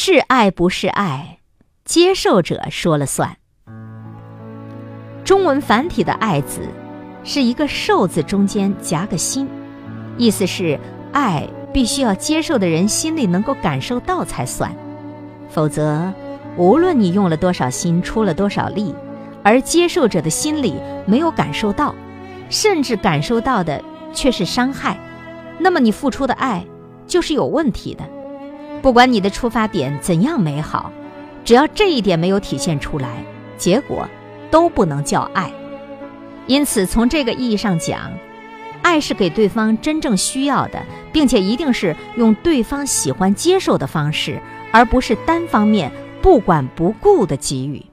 是爱不是爱，接受者说了算。中文繁体的“爱”字，是一个“受”字中间夹个心，意思是爱必须要接受的人心里能够感受到才算，否则，无论你用了多少心，出了多少力，而接受者的心里没有感受到，甚至感受到的却是伤害，那么你付出的爱就是有问题的。不管你的出发点怎样美好，只要这一点没有体现出来，结果。都不能叫爱，因此从这个意义上讲，爱是给对方真正需要的，并且一定是用对方喜欢接受的方式，而不是单方面不管不顾的给予。